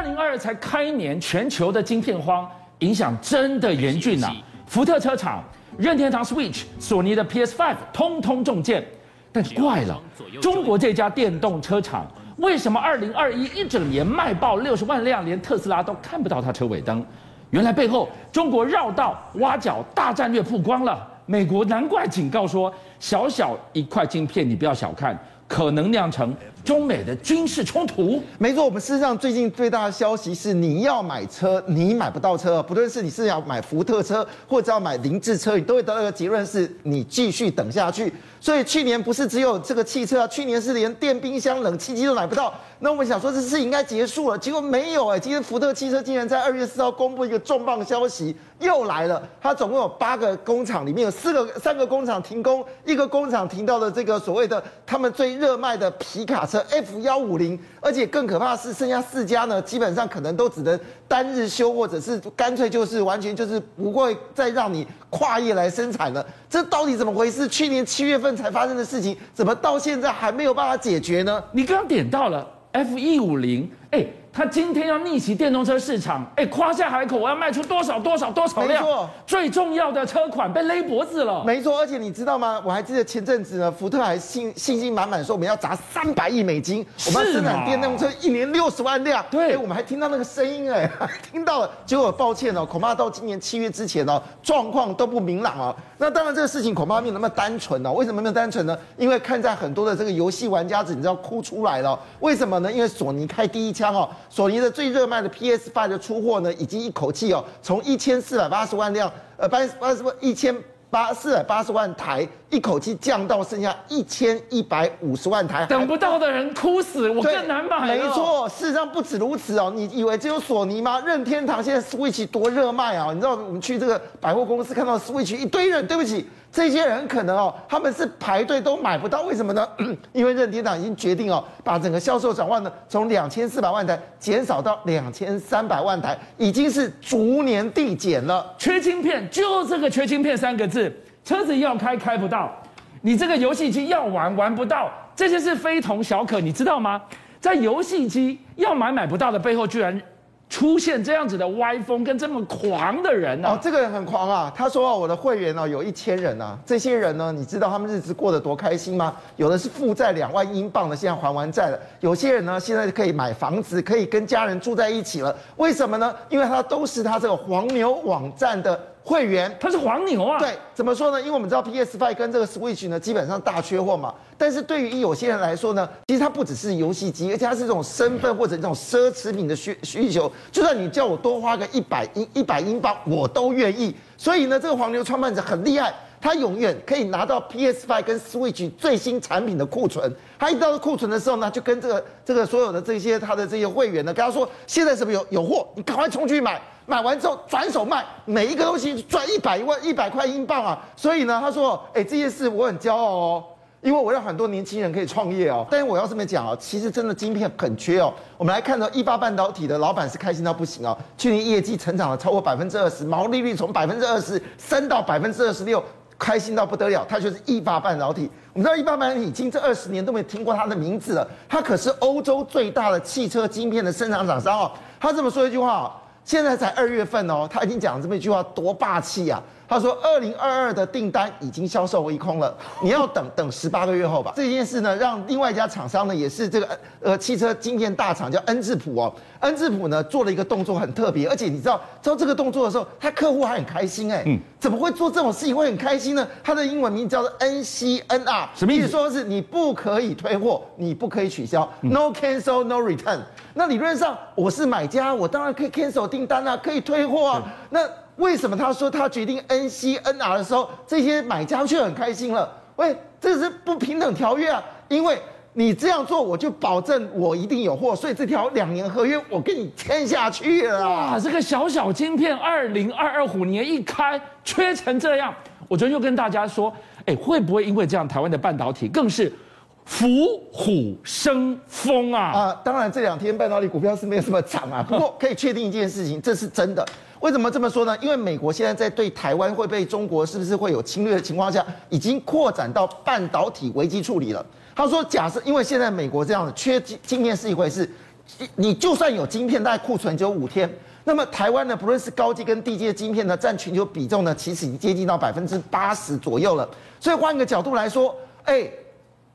二零二二才开年，全球的晶片荒影响真的严峻啊！福特车厂、任天堂 Switch、索尼的 PS5 通通中箭。但怪了，中国这家电动车厂为什么二零二一一整年卖爆六十万辆，连特斯拉都看不到它车尾灯？原来背后中国绕道挖角大战略曝光了。美国难怪警告说，小小一块晶片你不要小看，可能酿成中美的军事冲突。没错，我们事实上最近最大的消息是，你要买车，你买不到车，不论是你是要买福特车，或者要买凌志车，你都会得到一个结论是，你继续等下去。所以去年不是只有这个汽车啊，去年是连电冰箱、冷气机都买不到。那我们想说这事应该结束了，结果没有哎。今天福特汽车竟然在二月四号公布一个重磅消息，又来了。它总共有八个工厂，里面有四个、三个工厂停工，一个工厂停到了这个所谓的他们最热卖的皮卡车 F 幺五零。而且更可怕的是，剩下四家呢，基本上可能都只能单日修，或者是干脆就是完全就是不会再让你跨业来生产了。这到底怎么回事？去年七月份。才发生的事情，怎么到现在还没有办法解决呢？你刚刚点到了 F 一五零，哎。他今天要逆袭电动车市场，哎，夸下海口，我要卖出多少多少多少辆？没错，最重要的车款被勒脖子了。没错，而且你知道吗？我还记得前阵子呢，福特还信信心满满说我们要砸三百亿美金，我们要生产电动车一年六十万辆。对，我们还听到那个声音，哎，听到了。结果抱歉哦，恐怕到今年七月之前哦，状况都不明朗哦。那当然，这个事情恐怕没有那么单纯哦。为什么没有单纯呢？因为看在很多的这个游戏玩家子，你知道哭出来了。为什么呢？因为索尼开第一枪哦。索尼的最热卖的 PS5 的出货呢，已经一口气哦，从一千四百八十万辆，呃，八八十万一千八四百八十万台，一口气降到剩下一千一百五十万台，等不到的人哭死，我更难买。没错，事实上不止如此哦，你以为只有索尼吗？任天堂现在 Switch 多热卖啊！你知道我们去这个百货公司看到 Switch 一堆人，对不起。这些人可能哦，他们是排队都买不到，为什么呢？因为任天堂已经决定哦，把整个销售转换呢，从两千四百万台减少到两千三百万台，已经是逐年递减了。缺晶片，就这个缺晶片三个字，车子要开开不到，你这个游戏机要玩玩不到，这些是非同小可，你知道吗？在游戏机要买买不到的背后，居然。出现这样子的歪风跟这么狂的人呢、哦，这个人很狂啊！他说：“我的会员哦，有一千人啊。这些人呢，你知道他们日子过得多开心吗？有的是负债两万英镑的，现在还完债了；有些人呢，现在可以买房子，可以跟家人住在一起了。为什么呢？因为他都是他这个黄牛网站的。”会员他是黄牛啊？对，怎么说呢？因为我们知道 PS Five 跟这个 Switch 呢，基本上大缺货嘛。但是对于有些人来说呢，其实它不只是游戏机，而且它是这种身份或者这种奢侈品的需需求。就算你叫我多花个一百英一百英镑，我都愿意。所以呢，这个黄牛创办者很厉害，他永远可以拿到 PS5 跟 Switch 最新产品的库存。他一到库存的时候呢，就跟这个这个所有的这些他的这些会员呢，跟他说现在什么有有货，你赶快冲去买。买完之后转手卖，每一个东西赚一百万一百块英镑啊！所以呢，他说：“哎，这件事我很骄傲哦，因为我让很多年轻人可以创业哦。但是我要这么讲哦，其实真的晶片很缺哦。我们来看到一八半导体的老板是开心到不行哦，去年业绩成长了超过百分之二十，毛利率从百分之二十升到百分之二十六，开心到不得了。他就是一发半导体。我们知道一发半导体已经这二十年都没听过他的名字了，他可是欧洲最大的汽车晶片的生产厂商哦。他这么说一句话。现在才二月份哦，他已经讲了这么一句话，多霸气呀！他说：“二零二二的订单已经销售一空了，你要等 等十八个月后吧。”这件事呢，让另外一家厂商呢，也是这个呃汽车晶片大厂，叫恩智浦哦。恩智浦呢做了一个动作很特别，而且你知道做这个动作的时候，他客户还很开心哎。嗯。怎么会做这种事情会很开心呢？他的英文名叫做 NCNR，什么意思？说是你不可以退货，你不可以取消，No cancel, no return。那理论上我是买家，我当然可以 cancel 订单啊，可以退货啊。那为什么他说他决定 NCNR 的时候，这些买家却很开心了？喂，这是不平等条约啊！因为你这样做，我就保证我一定有货，所以这条两年合约我跟你签下去了。哇，这个小小晶片，二零二二虎年一开，缺成这样，我昨天就跟大家说，哎，会不会因为这样，台湾的半导体更是伏虎生风啊？啊，当然这两天半导体股票是没有什么涨啊，不过可以确定一件事情，这是真的。为什么这么说呢？因为美国现在在对台湾会被中国是不是会有侵略的情况下，已经扩展到半导体危机处理了。他说，假设因为现在美国这样的缺晶片是一回事，你就算有晶片，但库存只有五天。那么台湾呢，不论是高阶跟低阶晶片呢，占全球比重呢，其实已经接近到百分之八十左右了。所以换一个角度来说，哎，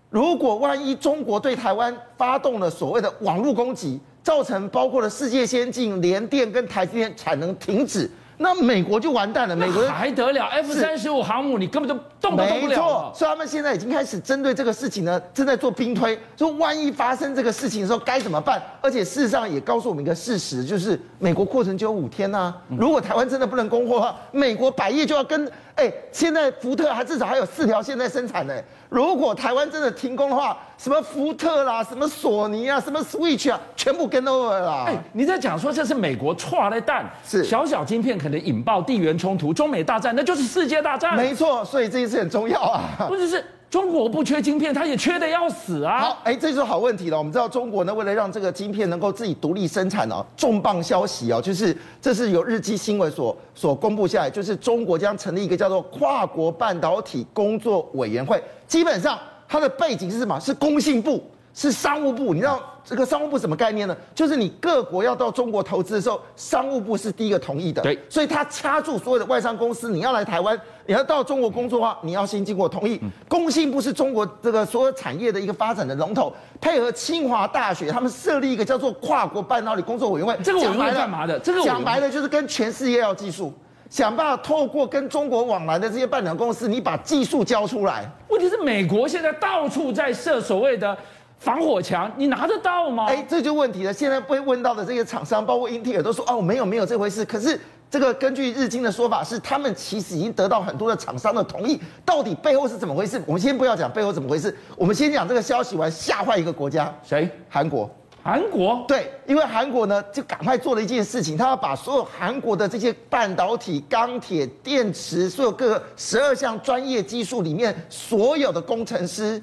如果万一中国对台湾发动了所谓的网络攻击，造成包括了世界先进联电跟台积电产能停止。那美国就完蛋了，美国还得了？F 三十五航母你根本就动都动不了。没错，所以他们现在已经开始针对这个事情呢，正在做兵推，说万一发生这个事情的时候该怎么办？而且事实上也告诉我们一个事实，就是美国库存只有五天呐、啊。如果台湾真的不能供货的话，美国百业就要跟。哎，现在福特还至少还有四条线在生产呢。如果台湾真的停工的话，什么福特啦，什么索尼啊，什么 Switch 啊，全部跟 over 了。哎，你在讲说这是美国错的蛋，是小小晶片可能引爆地缘冲突，中美大战那就是世界大战。没错，所以这一次很重要啊。不只是。中国不缺晶片，它也缺的要死啊！好，哎，这就是好问题了。我们知道中国呢，为了让这个晶片能够自己独立生产哦，重磅消息哦，就是这是由日经新闻所所公布下来，就是中国将成立一个叫做跨国半导体工作委员会。基本上它的背景是什么？是工信部，是商务部。你知道？这个商务部什么概念呢？就是你各国要到中国投资的时候，商务部是第一个同意的。对，所以他掐住所有的外商公司，你要来台湾，你要到中国工作的话，你要先经过同意。工信部是中国这个所有产业的一个发展的龙头，配合清华大学，他们设立一个叫做跨国半导体工作委员会。这个委员会干嘛的？这个讲白了就是跟全世界要技术，想办法透过跟中国往来的这些半导体公司，你把技术交出来。问题是美国现在到处在设所谓的。防火墙，你拿得到吗？哎，这就问题了。现在被问到的这些厂商，包括英特尔，都说哦，没有没有这回事。可是这个根据日经的说法是，他们其实已经得到很多的厂商的同意。到底背后是怎么回事？我们先不要讲背后怎么回事，我们先讲这个消息完吓坏一个国家，谁？韩国。韩国？对，因为韩国呢就赶快做了一件事情，他要把所有韩国的这些半导体、钢铁、电池，所有各个十二项专业技术里面所有的工程师。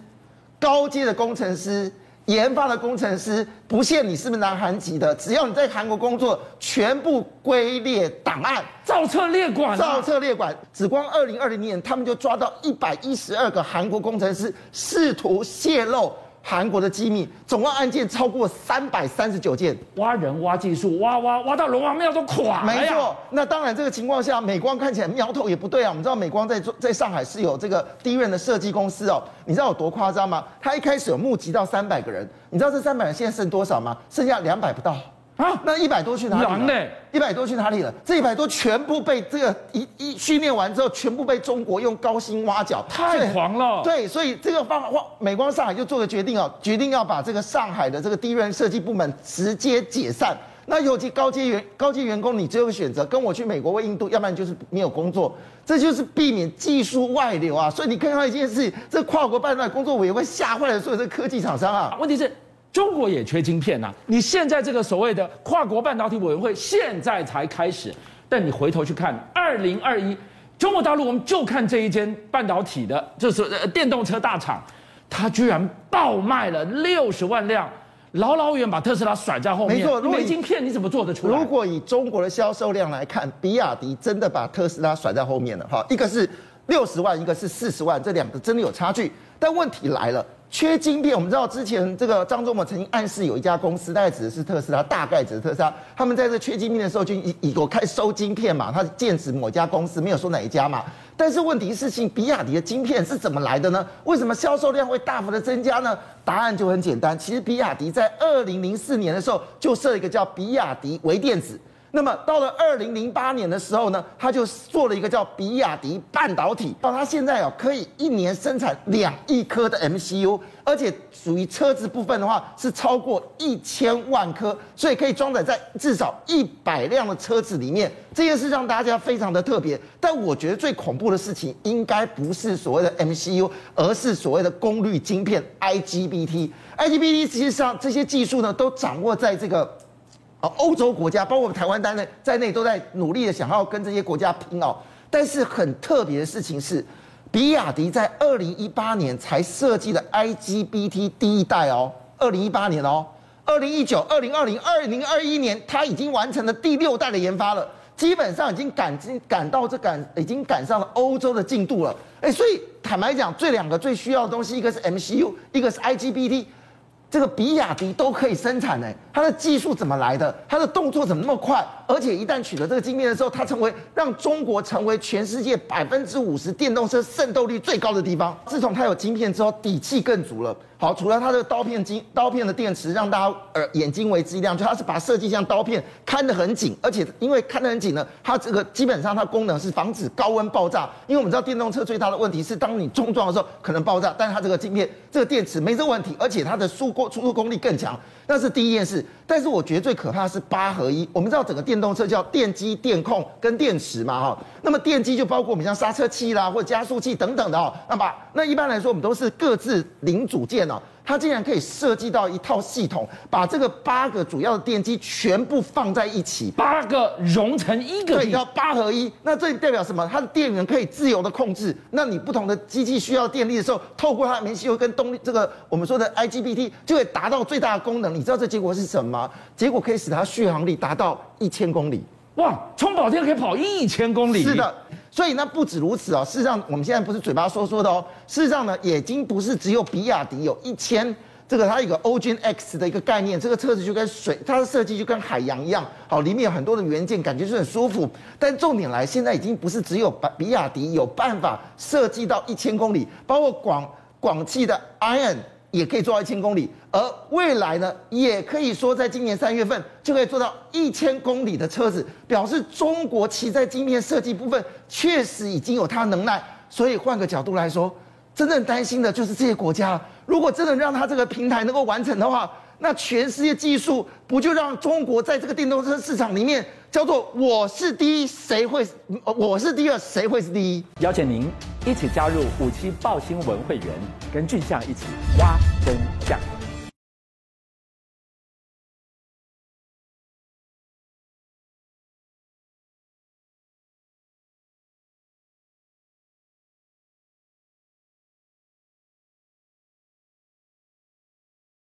高阶的工程师、研发的工程师，不限你是不是南韩籍的，只要你在韩国工作，全部归列档案，造册列管，造册列管。只光二零二零年，他们就抓到一百一十二个韩国工程师试图泄露。韩国的机密，总共案件超过三百三十九件，挖人挖技术，挖挖挖到龙王庙都垮了。没错，那当然这个情况下，美光看起来苗头也不对啊。我们知道美光在在上海是有这个 DRAM 的设计公司哦，你知道有多夸张吗？他一开始有募集到三百个人，你知道这三百人现在剩多少吗？剩下两百不到。啊，那一百多去哪里了？一百多去哪里了？这一百多全部被这个一一训练完之后，全部被中国用高薪挖角，太狂了。对，所以这个方法，美光上海就做个决定哦，决定要把这个上海的这个 DRAM 设计部门直接解散。那尤其高阶员高阶员工，你只有个选择，跟我去美国或印度，要不然就是没有工作。这就是避免技术外流啊。所以你看到一件事情，这跨国半导体工作委员会吓坏了所有的科技厂商啊。问题是。中国也缺晶片呐、啊！你现在这个所谓的跨国半导体委员会现在才开始，但你回头去看，二零二一，中国大陆我们就看这一间半导体的，就是电动车大厂，它居然爆卖了六十万辆，老老远把特斯拉甩在后面。没错，如果没晶片你怎么做得出来？如果以中国的销售量来看，比亚迪真的把特斯拉甩在后面了哈，一个是六十万，一个是四十万，这两个真的有差距。但问题来了。缺晶片，我们知道之前这个张忠谋曾经暗示有一家公司，大概指的是特斯拉，大概指的特斯拉，他们在这缺晶片的时候就以以我开收晶片嘛，他是剑指某家公司，没有说哪一家嘛。但是问题是，性比亚迪的晶片是怎么来的呢？为什么销售量会大幅的增加呢？答案就很简单，其实比亚迪在二零零四年的时候就设一个叫比亚迪微电子。那么到了二零零八年的时候呢，他就做了一个叫比亚迪半导体，到他现在哦可以一年生产两亿颗的 MCU，而且属于车子部分的话是超过一千万颗，所以可以装载在至少一百辆的车子里面。这件事让大家非常的特别。但我觉得最恐怖的事情应该不是所谓的 MCU，而是所谓的功率晶片 IGBT。IGBT 实际上这些技术呢都掌握在这个。哦，欧洲国家包括台湾在内，在内都在努力的想要跟这些国家拼哦。但是很特别的事情是，比亚迪在二零一八年才设计的 IGBT 第一代哦，二零一八年哦，二零一九、二零二零、二零二一年，它已经完成了第六代的研发了，基本上已经赶进赶到这赶已经赶上了欧洲的进度了。哎，所以坦白讲，这两个最需要的东西，一个是 MCU，一个是 IGBT。这个比亚迪都可以生产呢，它的技术怎么来的？它的动作怎么那么快？而且一旦取得这个晶片的时候，它成为让中国成为全世界百分之五十电动车渗透率最高的地方。自从它有晶片之后，底气更足了。好，除了它的刀片晶刀片的电池让大家呃眼睛为之一亮，就它是把设计像刀片看得很紧，而且因为看得很紧呢，它这个基本上它功能是防止高温爆炸。因为我们知道电动车最大的问题是当你冲撞的时候可能爆炸，但是它这个晶片这个电池没这个问题，而且它的输过输出功率更强，那是第一件事。但是我觉得最可怕的是八合一。我们知道整个电动车叫电机、电控跟电池嘛，哈。那么电机就包括我们像刹车器啦，或者加速器等等的哦。那么那一般来说，我们都是各自零组件哦。它竟然可以设计到一套系统，把这个八个主要的电机全部放在一起，八个融成一个，对，叫八合一。那这代表什么？它的电源可以自由的控制。那你不同的机器需要电力的时候，透过它的免吸油跟动力，这个我们说的 IGBT 就会达到最大的功能。你知道这结果是什么吗吗？结果可以使它续航力达到一千公里。哇，充饱电可以跑一千公里。是的。所以那不止如此哦，事实上我们现在不是嘴巴说说的哦，事实上呢，已经不是只有比亚迪有一千这个它有一个 Ocean X 的一个概念，这个车子就跟水，它的设计就跟海洋一样，好，里面有很多的元件，感觉是很舒服。但重点来，现在已经不是只有比亚迪有办法设计到一千公里，包括广广汽的 ION。也可以做到一千公里，而未来呢，也可以说在今年三月份就可以做到一千公里的车子，表示中国其在晶片设计部分确实已经有它的能耐。所以换个角度来说，真正担心的就是这些国家，如果真的让它这个平台能够完成的话，那全世界技术不就让中国在这个电动车市场里面叫做我是第一，谁会我是第二，谁会是第一？邀请您一起加入五七报新闻会员，跟俊象一起挖。